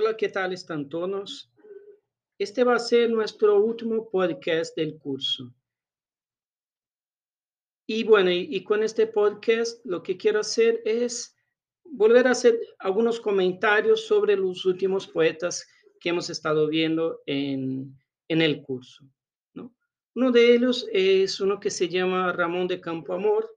Hola, ¿qué tal están todos? Este va a ser nuestro último podcast del curso. Y bueno, y, con este podcast lo que quiero hacer es volver a hacer algunos comentarios sobre los últimos poetas que hemos estado viendo en, el curso. ¿no? Uno de ellos es uno que se llama Ramón de Campoamor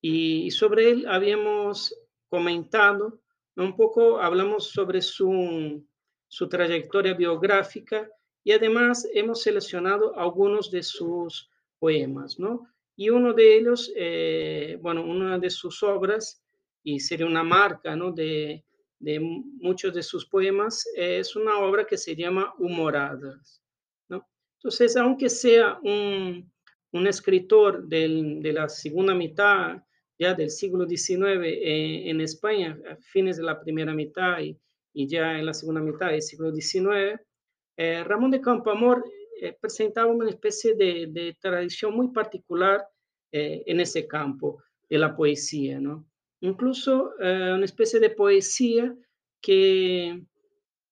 y sobre él habíamos comentado un poco hablamos sobre su, su trayectoria biográfica y además hemos seleccionado algunos de sus poemas, ¿no? Y uno de ellos, eh, bueno, una de sus obras, y sería una marca, ¿no? De, de muchos de sus poemas, es una obra que se llama Humoradas, ¿no? Entonces, aunque sea un, un escritor del, de la segunda mitad ya del siglo XIX eh, en España, a fines de la primera mitad y, y, ya en la segunda mitad del siglo XIX, eh, Ramón de Campoamor eh, presentaba una especie de, de, tradición muy particular en ese campo de la poesía, ¿no? Incluso una especie de poesía que,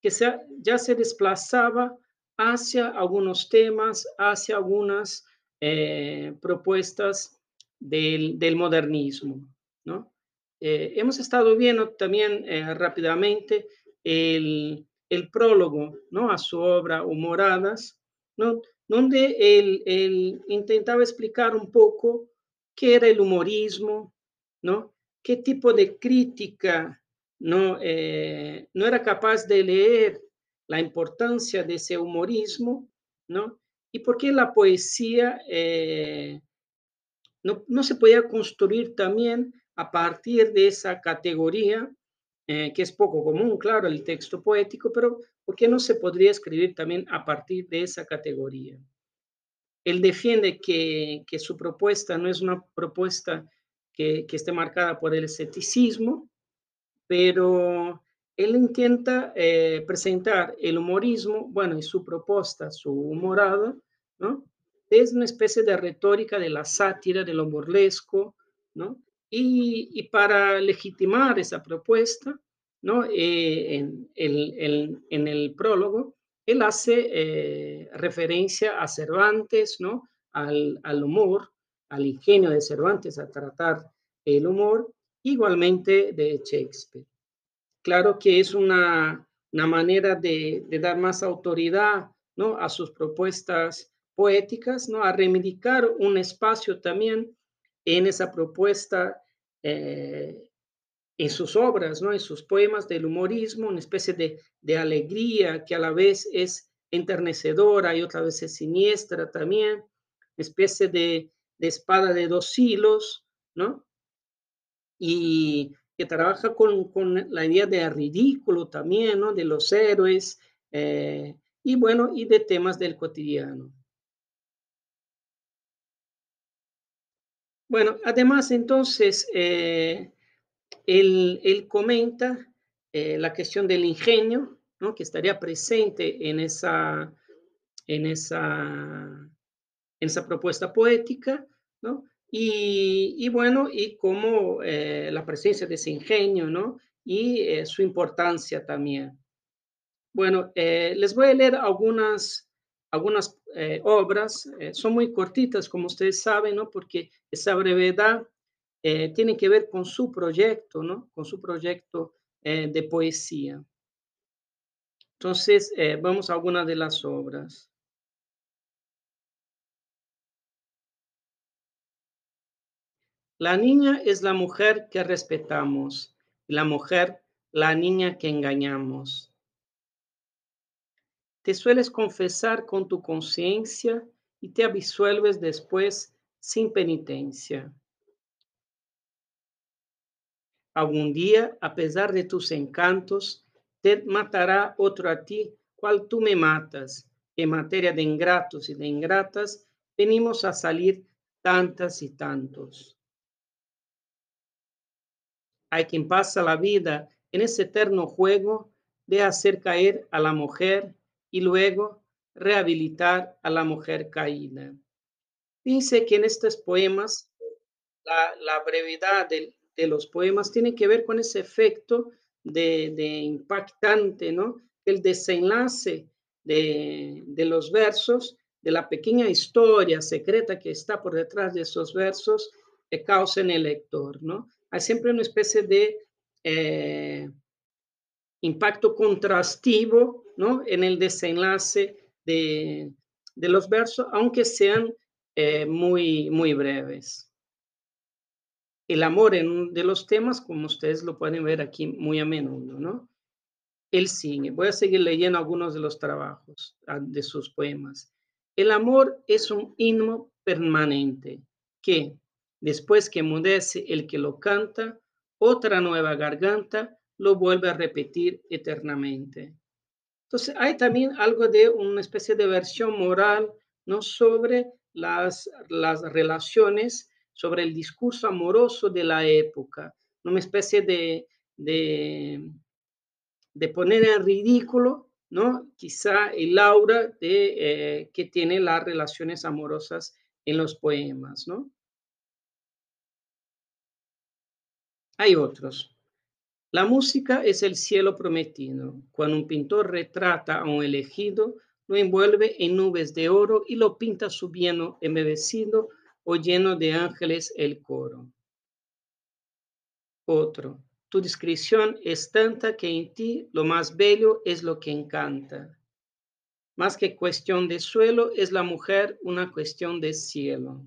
que se, ya se desplazaba hacia algunos temas, hacia algunas propuestas del, modernismo. ¿no? Eh, hemos estado viendo también eh, rápidamente el, prólogo ¿no? a su obra Humoradas, ¿no? donde él, intentaba explicar un poco qué era el humorismo, ¿no? qué tipo de crítica no, eh, no era capaz de leer la importancia de ese humorismo, ¿no? Y por qué la poesía no, se podía construir también a partir de esa categoría, eh, que es poco común, claro, el texto poético, pero ¿por qué no se podría escribir también a partir de esa categoría? Él defiende que, su propuesta no es una propuesta que, esté marcada por el escepticismo, pero él intenta eh, presentar el humorismo, bueno, y su propuesta, su humorada, ¿no? Es una especie de retórica de la sátira, de lo burlesco, ¿no? Y, para legitimar esa propuesta, ¿no? Eh, en, el, en, el prólogo, él hace eh, referencia a Cervantes, ¿no? Al, al, humor, al ingenio de Cervantes a tratar el humor, igualmente de Shakespeare. Claro que es una, una manera de, de, dar más autoridad ¿no? a sus propuestas poéticas, ¿no? A reivindicar un espacio también en esa propuesta, eh, en sus obras, ¿no? En sus poemas del humorismo, una especie de, alegría que a la vez es enternecedora y otra vez es siniestra también, una especie de, espada de dos hilos, ¿no? Y que trabaja con, con, la idea de ridículo también, ¿no? De los héroes, eh, y bueno, y de temas del cotidiano. Bueno, además entonces, eh, él, comenta eh, la cuestión del ingenio, ¿no? que estaría presente en esa, en esa, en esa propuesta poética, ¿no? Y, bueno, y como eh, la presencia de ese ingenio, ¿no? Y su importancia también. Bueno, les voy a leer algunas algunas eh, obras eh, son muy cortitas, como ustedes saben, ¿no? Porque esa brevedad eh, tiene que ver con su proyecto, ¿no? Con su proyecto de poesía. Entonces, vamos a algunas de las obras. La niña es la mujer que respetamos y la mujer la niña que engañamos. Te sueles confesar con tu conciencia y te absuelves después sin penitencia. Algún día, a pesar de tus encantos, te matará otro a ti, cual tú me matas. En materia de ingratos y de ingratas, venimos a salir tantas y tantos. Hay quien pasa la vida en ese eterno juego de hacer caer a la mujer y luego rehabilitar a la mujer caída. Dice que en estos poemas, la, brevedad de, los poemas tiene que ver con ese efecto de, impactante, ¿no? El desenlace de, de los versos, de la pequeña historia secreta que está por detrás de esos versos, que causa en el lector, ¿no? Hay siempre una especie de eh, impacto contrastivo, ¿no? En el desenlace de, los versos, aunque sean eh, muy, muy breves. El amor en uno de los temas, como ustedes lo pueden ver aquí muy a menudo, ¿no? El sigue. Voy a seguir leyendo algunos de los trabajos ah, de sus poemas. El amor es un himno permanente que, después que mudece el que lo canta, otra nueva garganta lo vuelve a repetir eternamente. Entonces, hay también algo de una especie de versión moral, ¿no? Sobre las, las relaciones, sobre el discurso amoroso de la época, una especie de, de, poner en ridículo, ¿no? Quizá el aura de, eh, que tiene las relaciones amorosas en los poemas, ¿no? Hay otros. La música es el cielo prometido. Cuando un pintor retrata a un elegido, lo envuelve en nubes de oro y lo pinta subiendo embebecido o lleno de ángeles el coro. Otro, tu discreción es tanta que en ti lo más bello es lo que encanta. Más que cuestión de suelo, es la mujer una cuestión de cielo.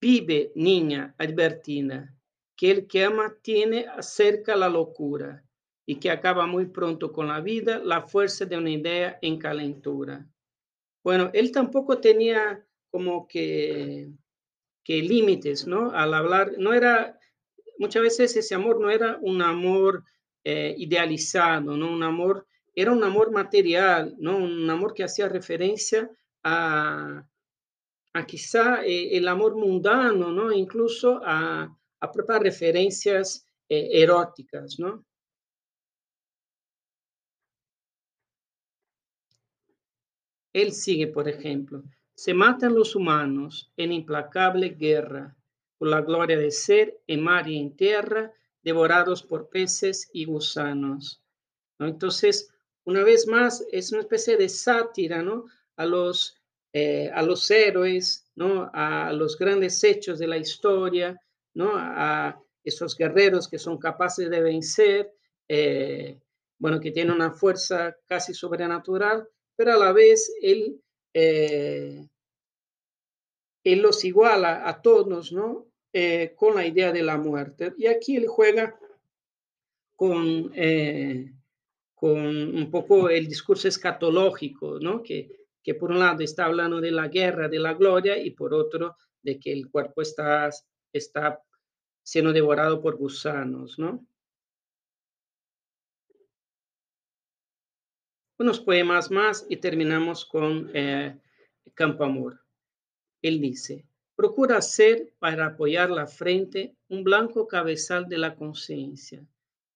Vive, niña advertina, que el que ama tiene acerca la locura y que acaba muy pronto con la vida, la fuerza de una idea en calentura. Bueno, él tampoco tenía como que, que límites, ¿no? Al hablar, no era, muchas veces ese amor no era un amor eh, idealizado, ¿no? Un amor, era un amor material, ¿no? Un amor que hacía referencia a, a quizá eh, el amor mundano, ¿no? Incluso a, a propias referencias eh, eróticas, ¿no? Él sigue, por ejemplo, se matan los humanos en implacable guerra, por la gloria de ser en mar y en tierra, devorados por peces y gusanos. ¿no? Entonces, una vez más, es una especie de sátira, ¿no? A los, eh, a los héroes, ¿no? A los grandes hechos de la historia, ¿no? A esos guerreros que son capaces de vencer, eh, bueno, que tienen una fuerza casi sobrenatural, pero a la vez él, eh, él los iguala a todos, ¿no? Eh, con la idea de la muerte. Y aquí él juega con, con un poco el discurso escatológico, ¿no? Que, que por un lado está hablando de la guerra, de la gloria, y por otro de que el cuerpo está, está siendo devorado por gusanos, ¿no? Unos poemas más y terminamos con eh, Campo Amor. Él dice, procura ser para apoyar la frente un blanco cabezal de la conciencia.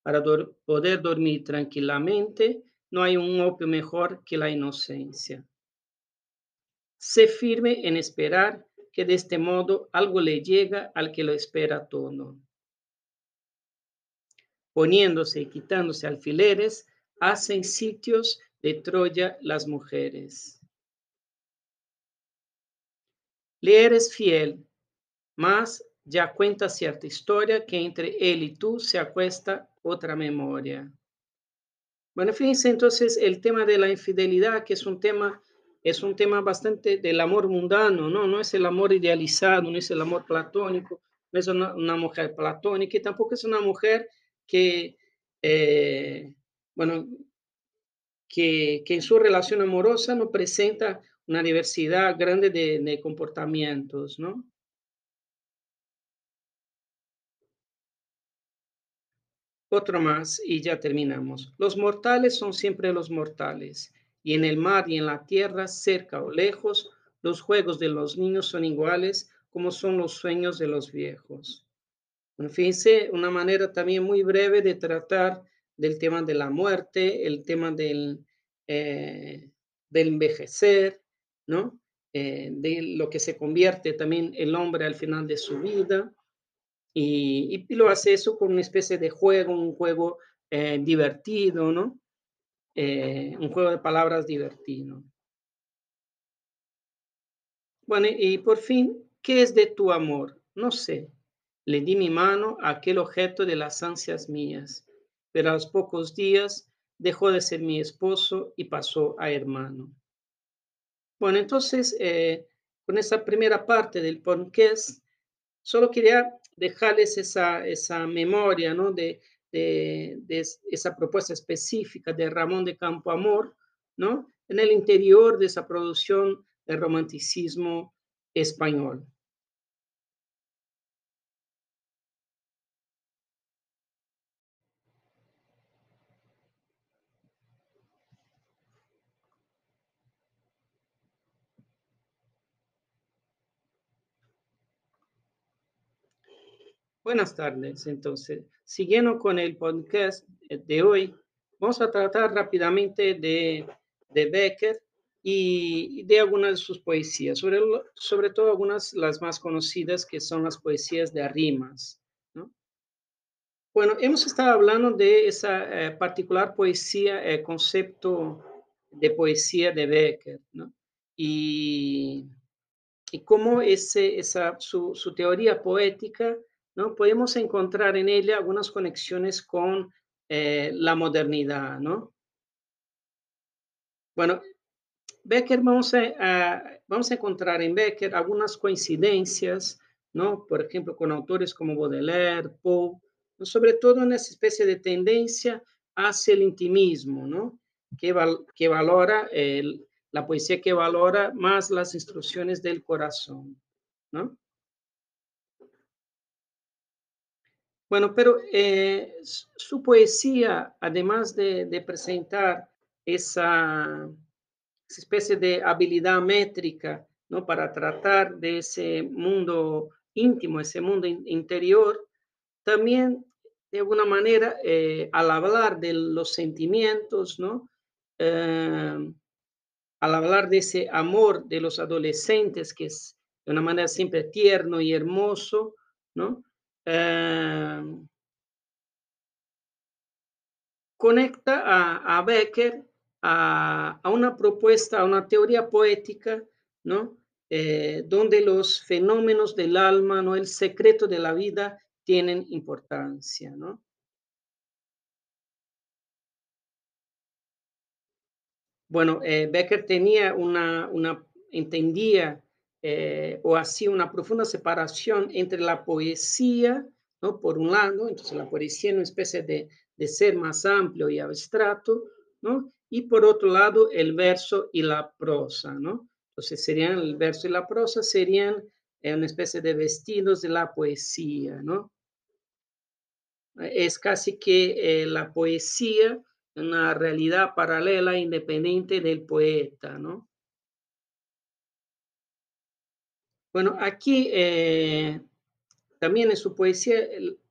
Para poder dormir tranquilamente, no hay un opio mejor que la inocencia. Sé firme en esperar que de este modo algo le llega al que lo espera todo. Poniéndose y quitándose alfileres, hacen sitios de Troya las mujeres. Le eres fiel, mas ya cuenta cierta historia que entre él y tú se acuesta otra memoria. Bueno, fíjense entonces el tema de la infidelidad, que es un tema es un tema bastante del amor mundano, ¿no? No es el amor idealizado, no es el amor platónico, no es una, mujer platónica y tampoco es una mujer que, eh, bueno, que, que, en su relación amorosa no presenta una diversidad grande de, de comportamientos, ¿no? Otro más y ya terminamos. Los mortales son siempre los mortales y en el mar y en la tierra, cerca o lejos, los juegos de los niños son iguales como son los sueños de los viejos. fíjense, una manera también muy breve de tratar del tema de la muerte, el tema del, eh, del envejecer, ¿no? Eh, de lo que se convierte también el hombre al final de su vida. Y, y lo hace eso con una especie de juego, un juego eh, divertido, ¿no? Eh, un juego de palabras divertido. Bueno, y por fin, ¿qué es de tu amor? No sé. Le di mi mano a aquel objeto de las ansias mías, pero a los pocos días dejó de ser mi esposo y pasó a hermano. Bueno, entonces, eh, con esa primera parte del podcast, solo quería dejarles esa, esa memoria, ¿no? De, de, esa propuesta específica de Ramón de Campo Amor, ¿no? En el interior de esa producción del romanticismo español. Buenas tardes, entonces, siguiendo con el podcast de hoy, vamos a tratar rápidamente de, de Becker y de algunas de sus poesías, sobre, sobre todo algunas las más conocidas que son las poesías de rimas. ¿no? Bueno, hemos estado hablando de esa eh, particular poesía, eh, concepto de poesía de Becker, ¿no? y, y cómo ese, esa, su, su teoría poética ¿no? Podemos encontrar en ella algunas conexiones con eh, la modernidad, ¿no? Bueno, Becker, vamos a, vamos a encontrar en Becker algunas coincidencias, ¿no? Por ejemplo, con autores como Baudelaire, Poe, sobre todo en esa especie de tendencia hacia el intimismo, ¿no? Que, que valora la poesía que valora más las instrucciones del corazón, ¿no? Bueno, pero eh, su poesía, además de, presentar esa, especie de habilidad métrica, ¿no? Para tratar de ese mundo íntimo, ese mundo in interior, también de alguna manera, eh, al hablar de los sentimientos, ¿no? Eh, al hablar de ese amor de los adolescentes, que es de una manera siempre tierno y hermoso, ¿no? Eh, conecta a, a Becker a, a, una propuesta, a una teoría poética, ¿no? Eh, donde los fenómenos del alma, ¿no? el secreto de la vida, tienen importancia. ¿no? Bueno, eh, Becker tenía una, una entendía eh, o así una profunda separación entre la poesía, ¿no? Por un lado, entonces la poesía es una especie de, de ser más amplio y abstracto, ¿no? Y por otro lado, el verso y la prosa, ¿no? Entonces serían el verso y la prosa serían eh, una especie de vestidos de la poesía, ¿no? Es casi que eh, la poesía una realidad paralela independiente del poeta, ¿no? Bueno, aquí eh, también en su poesía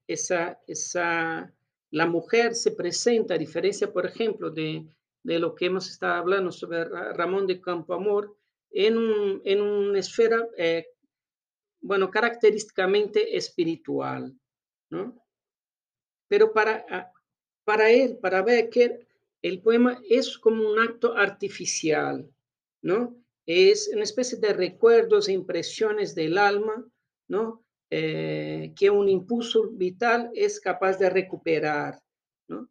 esa, esa, la mujer se presenta, a diferencia, por ejemplo, de, de lo que hemos estado hablando sobre Ramón de Campoamor, en, un, en una esfera, eh, bueno, característicamente espiritual, ¿no? Pero para, ah, para él, para Becker, el poema es como un acto artificial, ¿no? Es una especie de recuerdos e impresiones del alma, ¿no? Eh, que un impulso vital es capaz de recuperar, ¿no?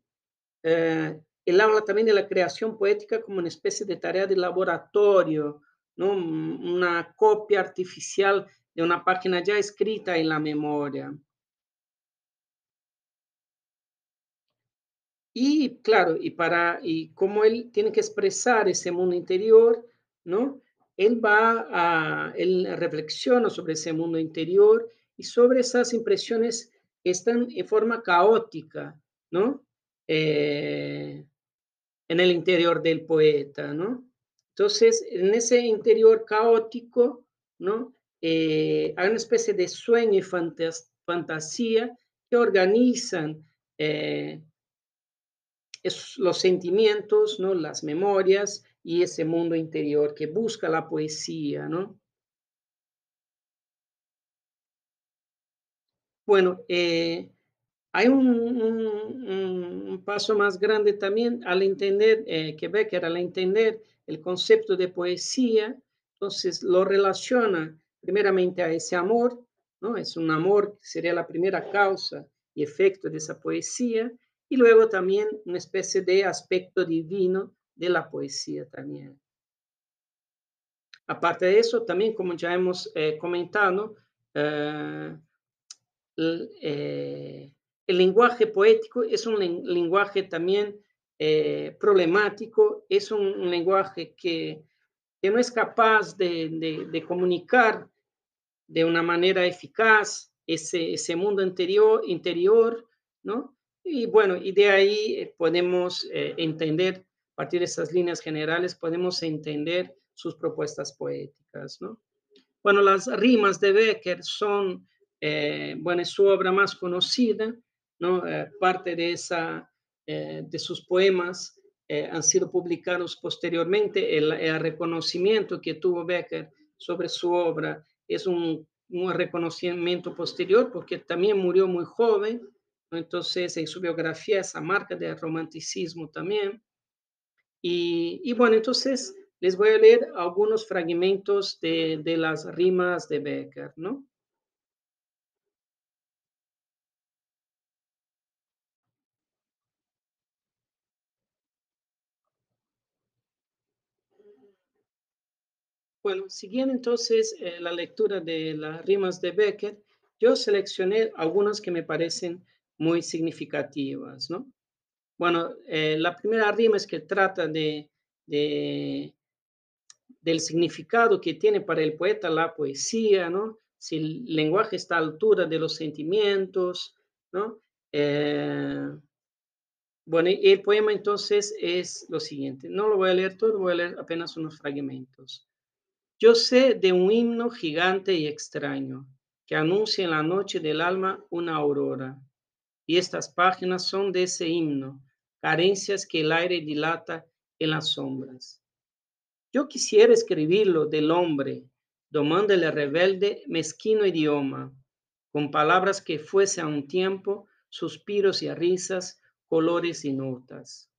Eh, él habla también de la creación poética como una especie de tarea de laboratorio, ¿no? Una copia artificial de una página ya escrita en la memoria. Y claro, y para y como él tiene que expresar ese mundo interior, ¿no? Él va a, él reflexiona sobre ese mundo interior y sobre esas impresiones que están en forma caótica, ¿no? Eh, en el interior del poeta, ¿no? Entonces, en ese interior caótico, ¿no? Eh, hay una especie de sueño y fantas fantasía que organizan eh, los sentimientos, ¿no? Las memorias y ese mundo interior que busca la poesía, ¿no? Bueno, eh, hay un, paso más grande también al entender, eh, que Becker al entender el concepto de poesía, entonces lo relaciona primeramente a ese amor, ¿no? Es un amor que sería la primera causa y efecto de esa poesía, y luego también una especie de aspecto divino de la poesía también. Aparte de eso, también como ya hemos eh, comentado, eh, eh, el, lenguaje poético es un lenguaje también problemático, es un, lenguaje que, que, no es capaz de, de, comunicar de una manera eficaz ese, ese mundo interior, interior, ¿no? Y bueno, y de ahí podemos entender, a partir de esas líneas generales, podemos entender sus propuestas poéticas. ¿no? Bueno, las rimas de Becker son, eh, bueno, su obra más conocida, ¿no? Eh, parte de, esa, eh, de sus poemas han sido publicados posteriormente. El, reconocimiento que tuvo Becker sobre su obra es un, un, reconocimiento posterior porque también murió muy joven, entonces en su biografía esa marca de romanticismo también. Y, bueno, entonces les voy a leer algunos fragmentos de, de las rimas de Becker, ¿no? Bueno, siguiendo entonces eh, la lectura de las rimas de Becker, yo seleccioné algunas que me parecen muy significativas, ¿no? Bueno, eh, la primera rima es que trata de, de, del significado que tiene para el poeta la poesía, ¿no? Si el lenguaje está a altura de los sentimientos, ¿no? Eh, bueno, el poema entonces es lo siguiente. No lo voy a leer todo, voy a leer apenas unos fragmentos. Yo sé de un himno gigante y extraño que anuncia en la noche del alma una aurora. Y estas páginas son de ese himno, carencias que el aire dilata en las sombras. Yo quisiera escribirlo del hombre, domándole rebelde, mezquino idioma, con palabras que fuese a un tiempo suspiros y risas, colores y notas.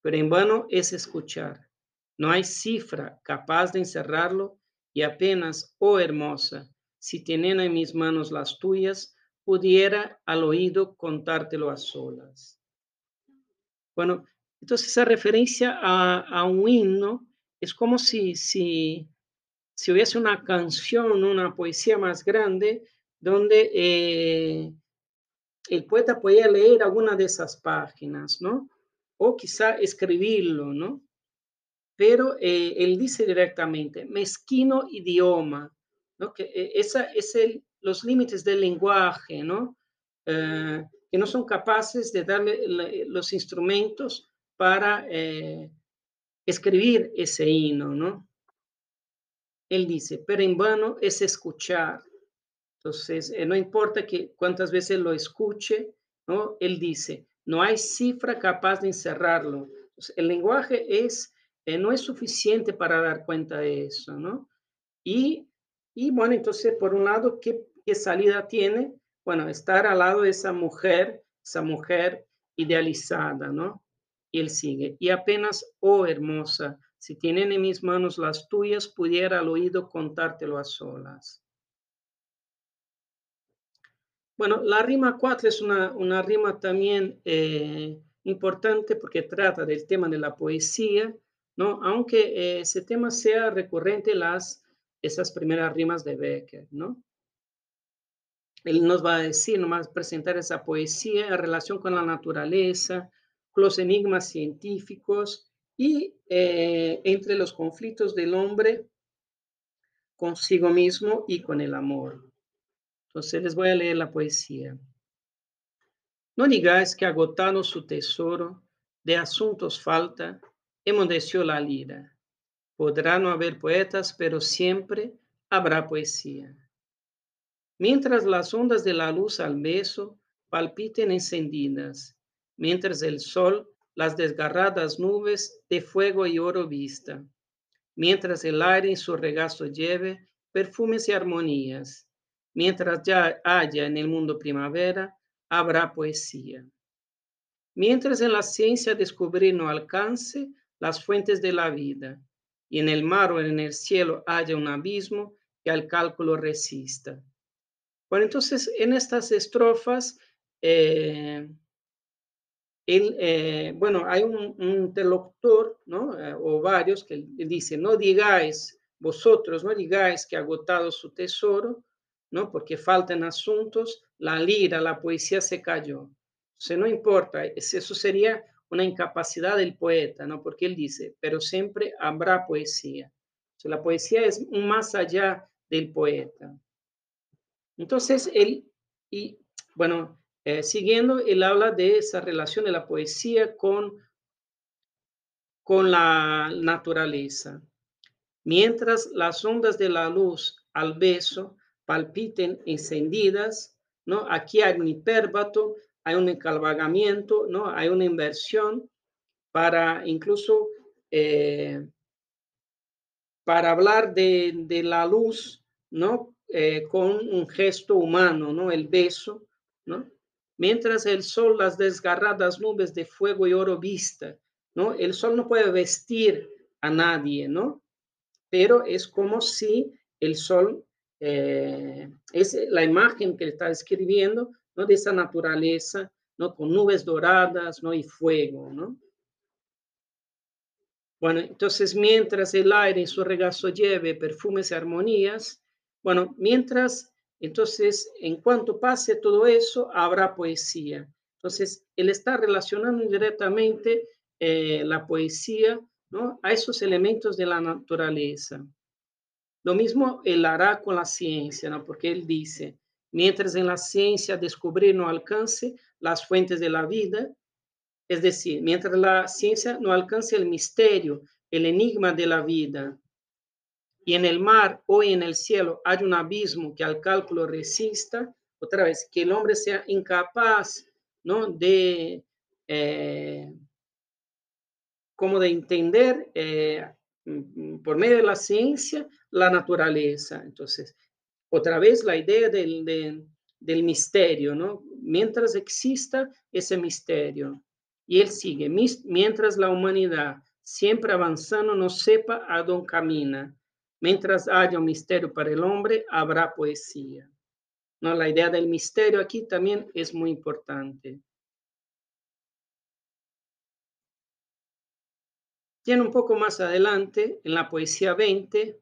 Pero en vano es escuchar. No hay cifra capaz de encerrarlo y apenas, oh hermosa, si teniendo en mis manos las tuyas, pudiera al oído contártelo a solas. Bueno, entonces esa referencia a, a un himno es como si, si, si hubiese una canción, una poesía más grande, donde eh, el poeta podía leer alguna de esas páginas, ¿no? O quizá escribirlo, ¿no? Pero eh, él dice directamente, mezquino idioma, ¿no? Que eh, esa es el, los límites del lenguaje, ¿no? Que no son capaces de darle los instrumentos para escribir ese himno, ¿no? Él dice, pero en vano es escuchar. Entonces, eh, no importa que cuántas veces lo escuche, ¿no? Él dice, no hay cifra capaz de encerrarlo. el lenguaje es, eh, no es suficiente para dar cuenta de eso, ¿no? Y, y bueno, entonces, por un lado, ¿qué, ¿qué salida tiene? Bueno, estar al lado de esa mujer, esa mujer idealizada, ¿no? Y él sigue, y apenas, oh hermosa, si tienen en mis manos las tuyas, pudiera al oído contártelo a solas. Bueno, la rima 4 es una, una rima también eh, importante porque trata del tema de la poesía, ¿no? Aunque eh, ese tema sea recurrente las esas primeras rimas de Becker, ¿no? Él nos va a decir, nomás presentar esa poesía en relación con la naturaleza, los enigmas científicos y eh, entre los conflictos del hombre consigo mismo y con el amor. Entonces les voy a leer la poesía. No digáis que agotado su tesoro, de asuntos falta, emudeció la lira. Podrá no haber poetas, pero siempre habrá poesía. Mientras las ondas de la luz al beso palpiten encendidas, mientras el sol las desgarradas nubes de fuego y oro vista, mientras el aire en su regazo lleve perfumes y armonías, Mientras ya haya en el mundo primavera, habrá poesía. Mientras en la ciencia descubrir no alcance las fuentes de la vida, y en el mar o en el cielo haya un abismo que al cálculo resista. Bueno, entonces en estas estrofas, eh, eh, bueno, hay un, interlocutor, ¿no? Eh, o varios que dice, no digáis, vosotros no digáis que ha agotado su tesoro, ¿no? Porque faltan asuntos, la lira, la poesía se cayó. sea, no importa, eso sería una incapacidad del poeta, ¿no? Porque él dice, pero siempre habrá poesía. sea, la poesía es más allá del poeta. Entonces, él, y bueno, eh, siguiendo, él habla de esa relación de la poesía con, con la naturaleza. Mientras las ondas de la luz al beso palpiten encendidas, ¿no? Aquí hay un hipérbato, hay un encalvagamiento, ¿no? Hay una inversión para incluso eh, para hablar de, de, la luz, ¿no? Eh, con un gesto humano, ¿no? El beso, ¿no? Mientras el sol las desgarradas nubes de fuego y oro vista, ¿no? El sol no puede vestir a nadie, ¿no? Pero es como si el sol eh, es la imagen que está escribiendo, ¿no? De esa naturaleza, ¿no? Con nubes doradas, ¿no? Y fuego, ¿no? Bueno, entonces mientras el aire en su regazo lleve perfumes y armonías, bueno, mientras, entonces, en cuanto pase todo eso, habrá poesía. Entonces, él está relacionando directamente eh, la poesía ¿no? a esos elementos de la naturaleza. Lo mismo él hará con la ciencia, ¿no? porque él dice, mientras en la ciencia descubrir no alcance las fuentes de la vida, es decir, mientras la ciencia no alcance el misterio, el enigma de la vida, y en el mar o en el cielo hay un abismo que al cálculo resista, otra vez, que el hombre sea incapaz, ¿no? De, eh, como de entender eh, por medio de la ciencia la naturaleza. Entonces, otra vez la idea del, del misterio, ¿no? Mientras exista ese misterio. Y él sigue, mientras la humanidad siempre avanzando no sepa a dónde camina, Mientras haya un misterio para el hombre, habrá poesía. ¿No? La idea del misterio aquí también es muy importante. Tiene un poco más adelante, en la poesía 20,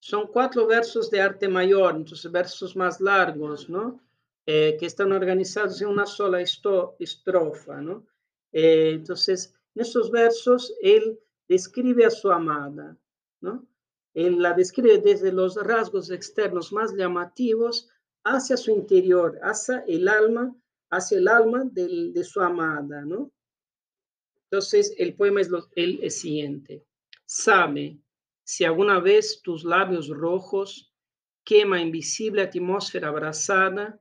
son cuatro versos de arte mayor, entonces versos más largos, ¿no? Eh, que están organizados en una sola estrofa, ¿no? Eh, entonces, en estos versos, él describe a su amada, ¿no? Él la describe desde los rasgos externos más llamativos hacia su interior, hacia el alma, hacia el alma de su amada, ¿no? Entonces, el poema es el, siguiente. Sabe si alguna vez tus labios rojos quema invisible atmósfera abrazada,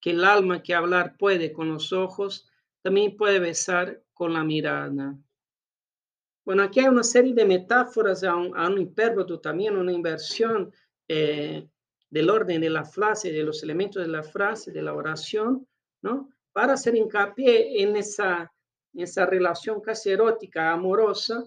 que el alma que hablar puede con los ojos, también puede besar con la mirada. Bueno, aquí hay una serie de metáforas a un, a un también, una inversión eh, del orden de la frase, de los elementos de la frase, de la oración, ¿no? Para hacer hincapié en esa, esa relación casi erótica, amorosa,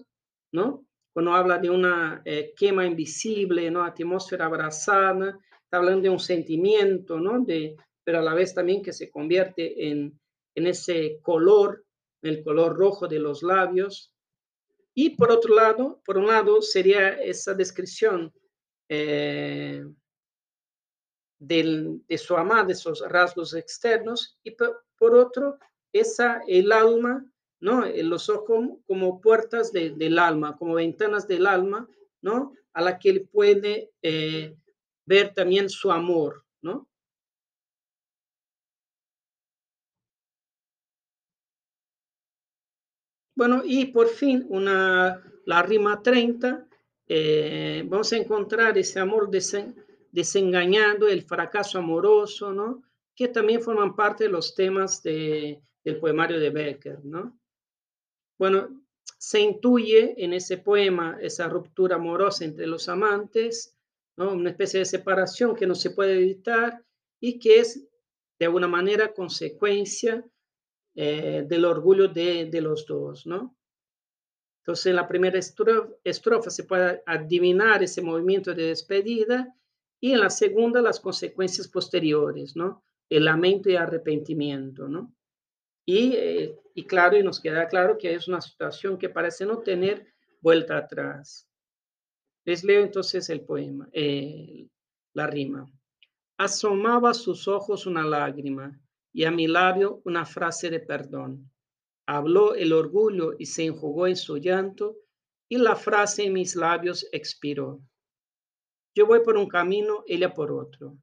¿no? Cuando habla de una eh, quema invisible, ¿no? Atmósfera abrazada, está hablando de un sentimiento, ¿no? De, pero a la vez también que se convierte en, en ese color, el color rojo de los labios, y por otro lado, por un lado, sería esa descripción eh, de su amada, de esos rasgos externos, y por, otro, esa, el alma, ¿no? Eh, los ojos como puertas del alma, como ventanas del alma, ¿no? A la que él puede eh, ver también su amor, ¿no? Bueno, y por fin una, la rima 30, eh, vamos a encontrar ese amor desengañado, el fracaso amoroso, ¿no? Que también forman parte de los temas de, del poemario de Becker, ¿no? Bueno, se intuye en ese poema esa ruptura amorosa entre los amantes, ¿no? Una especie de separación que no se puede evitar y que es de alguna manera consecuencia eh, del orgullo de, los dos, ¿no? Entonces, en la primera estrofa, se puede adivinar ese movimiento de despedida y en la segunda las consecuencias posteriores, ¿no? El lamento y arrepentimiento, ¿no? Y, eh, claro, y nos queda claro que es una situación que parece no tener vuelta atrás. Les leo entonces el poema, la rima. Asomaba a sus ojos una lágrima y a mi labio una frase de perdón. Habló el orgullo y se enjugó en su llanto y la frase en mis labios expiró. Yo voy por un camino, ella por otro,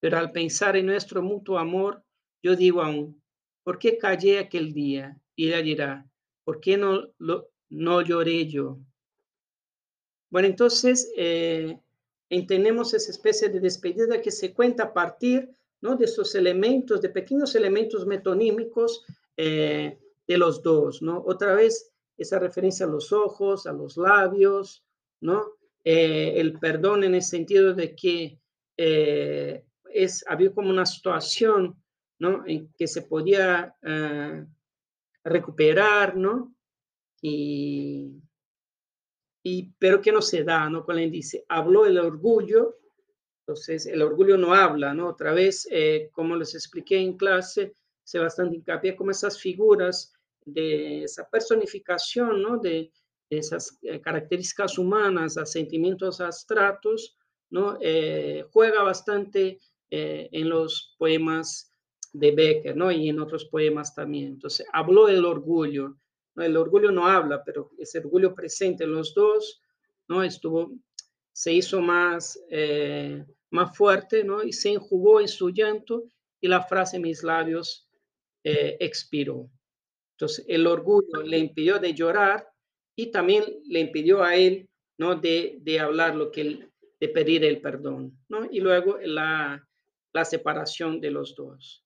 pero al pensar en nuestro mutuo amor, yo digo aún, ¿por qué callé aquel día? Y ella dirá, ¿por qué no, lo, no lloré yo? Bueno, entonces eh, entendemos esa especie de despedida que se cuenta a partir ¿no? de esos elementos, de pequeños elementos metonímicos eh, de los dos, ¿no? Otra vez esa referencia a los ojos, a los labios, ¿no? Eh, el perdón en el sentido de que es, había como una situación, ¿no? En que se podía recuperar. Y y, pero que no se da, ¿no? Cuando él dice, habló el orgullo, entonces el orgullo no habla, ¿no? Otra vez, eh, como les expliqué en clase, se bastante hincapié como esas figuras de esa personificación, ¿no? De, esas eh, características humanas a sentimientos abstractos, ¿no? Eh, juega bastante en los poemas de Becker, ¿no? Y en otros poemas también. Entonces, habló el orgullo, el orgullo no habla, pero ese orgullo presente en los dos, ¿no? Estuvo, se hizo más, eh, más fuerte, ¿no? Y se enjugó en su llanto y la frase en mis labios eh, expiró. Entonces, el orgullo le impidió de llorar y también le impidió a él, ¿no? De, de hablar lo que de pedir el perdón, ¿no? Y luego la, la separación de los dos.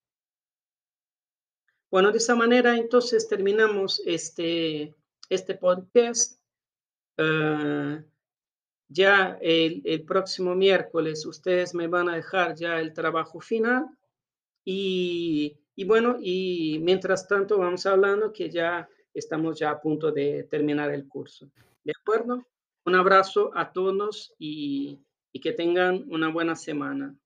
Bueno, de esa manera entonces terminamos este, este podcast. Uh, ya el, próximo miércoles ustedes me van a dejar ya el trabajo final y, y, bueno, y mientras tanto vamos hablando que ya estamos ya a punto de terminar el curso. ¿De acuerdo? Un abrazo a todos y, y que tengan una buena semana.